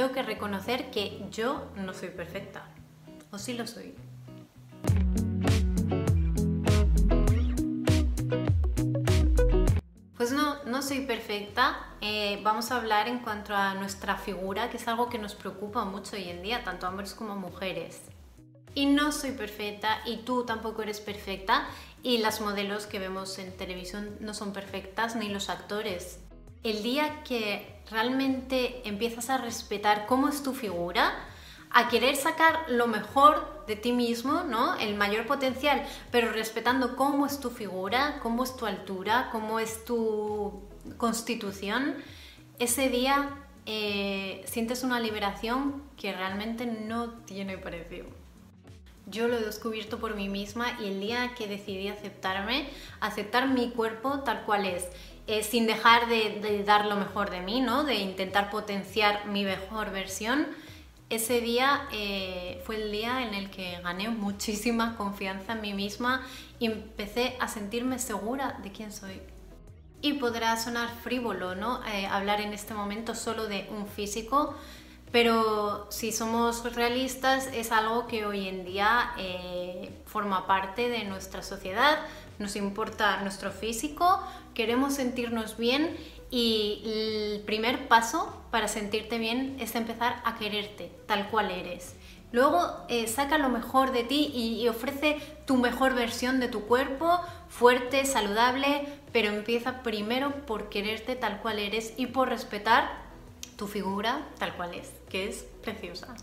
tengo que reconocer que yo no soy perfecta. ¿O sí lo soy? Pues no, no soy perfecta. Eh, vamos a hablar en cuanto a nuestra figura, que es algo que nos preocupa mucho hoy en día, tanto hombres como mujeres. Y no soy perfecta y tú tampoco eres perfecta y las modelos que vemos en televisión no son perfectas ni los actores. El día que realmente empiezas a respetar cómo es tu figura, a querer sacar lo mejor de ti mismo, ¿no? El mayor potencial, pero respetando cómo es tu figura, cómo es tu altura, cómo es tu constitución, ese día eh, sientes una liberación que realmente no tiene precio. Yo lo he descubierto por mí misma y el día que decidí aceptarme, aceptar mi cuerpo tal cual es, eh, sin dejar de, dar lo mejor de mí, ¿no? de intentar potenciar mi mejor versión, ese día eh, fue el día en el que gané muchísima confianza en mí misma y empecé a sentirme segura de quién soy. Y podrá sonar frívolo, ¿no? Eh, hablar en este momento solo de un físico, pero si somos realistas es algo que hoy en día eh, forma parte de nuestra sociedad, nos importa nuestro físico, queremos sentirnos bien y el primer paso para sentirte bien es empezar a quererte tal cual eres. Luego eh, saca lo mejor de ti y, y, ofrece tu mejor versión de tu cuerpo, fuerte, saludable, pero empieza primero por quererte tal cual eres y por respetar tu figura tal cual es, que es preciosa.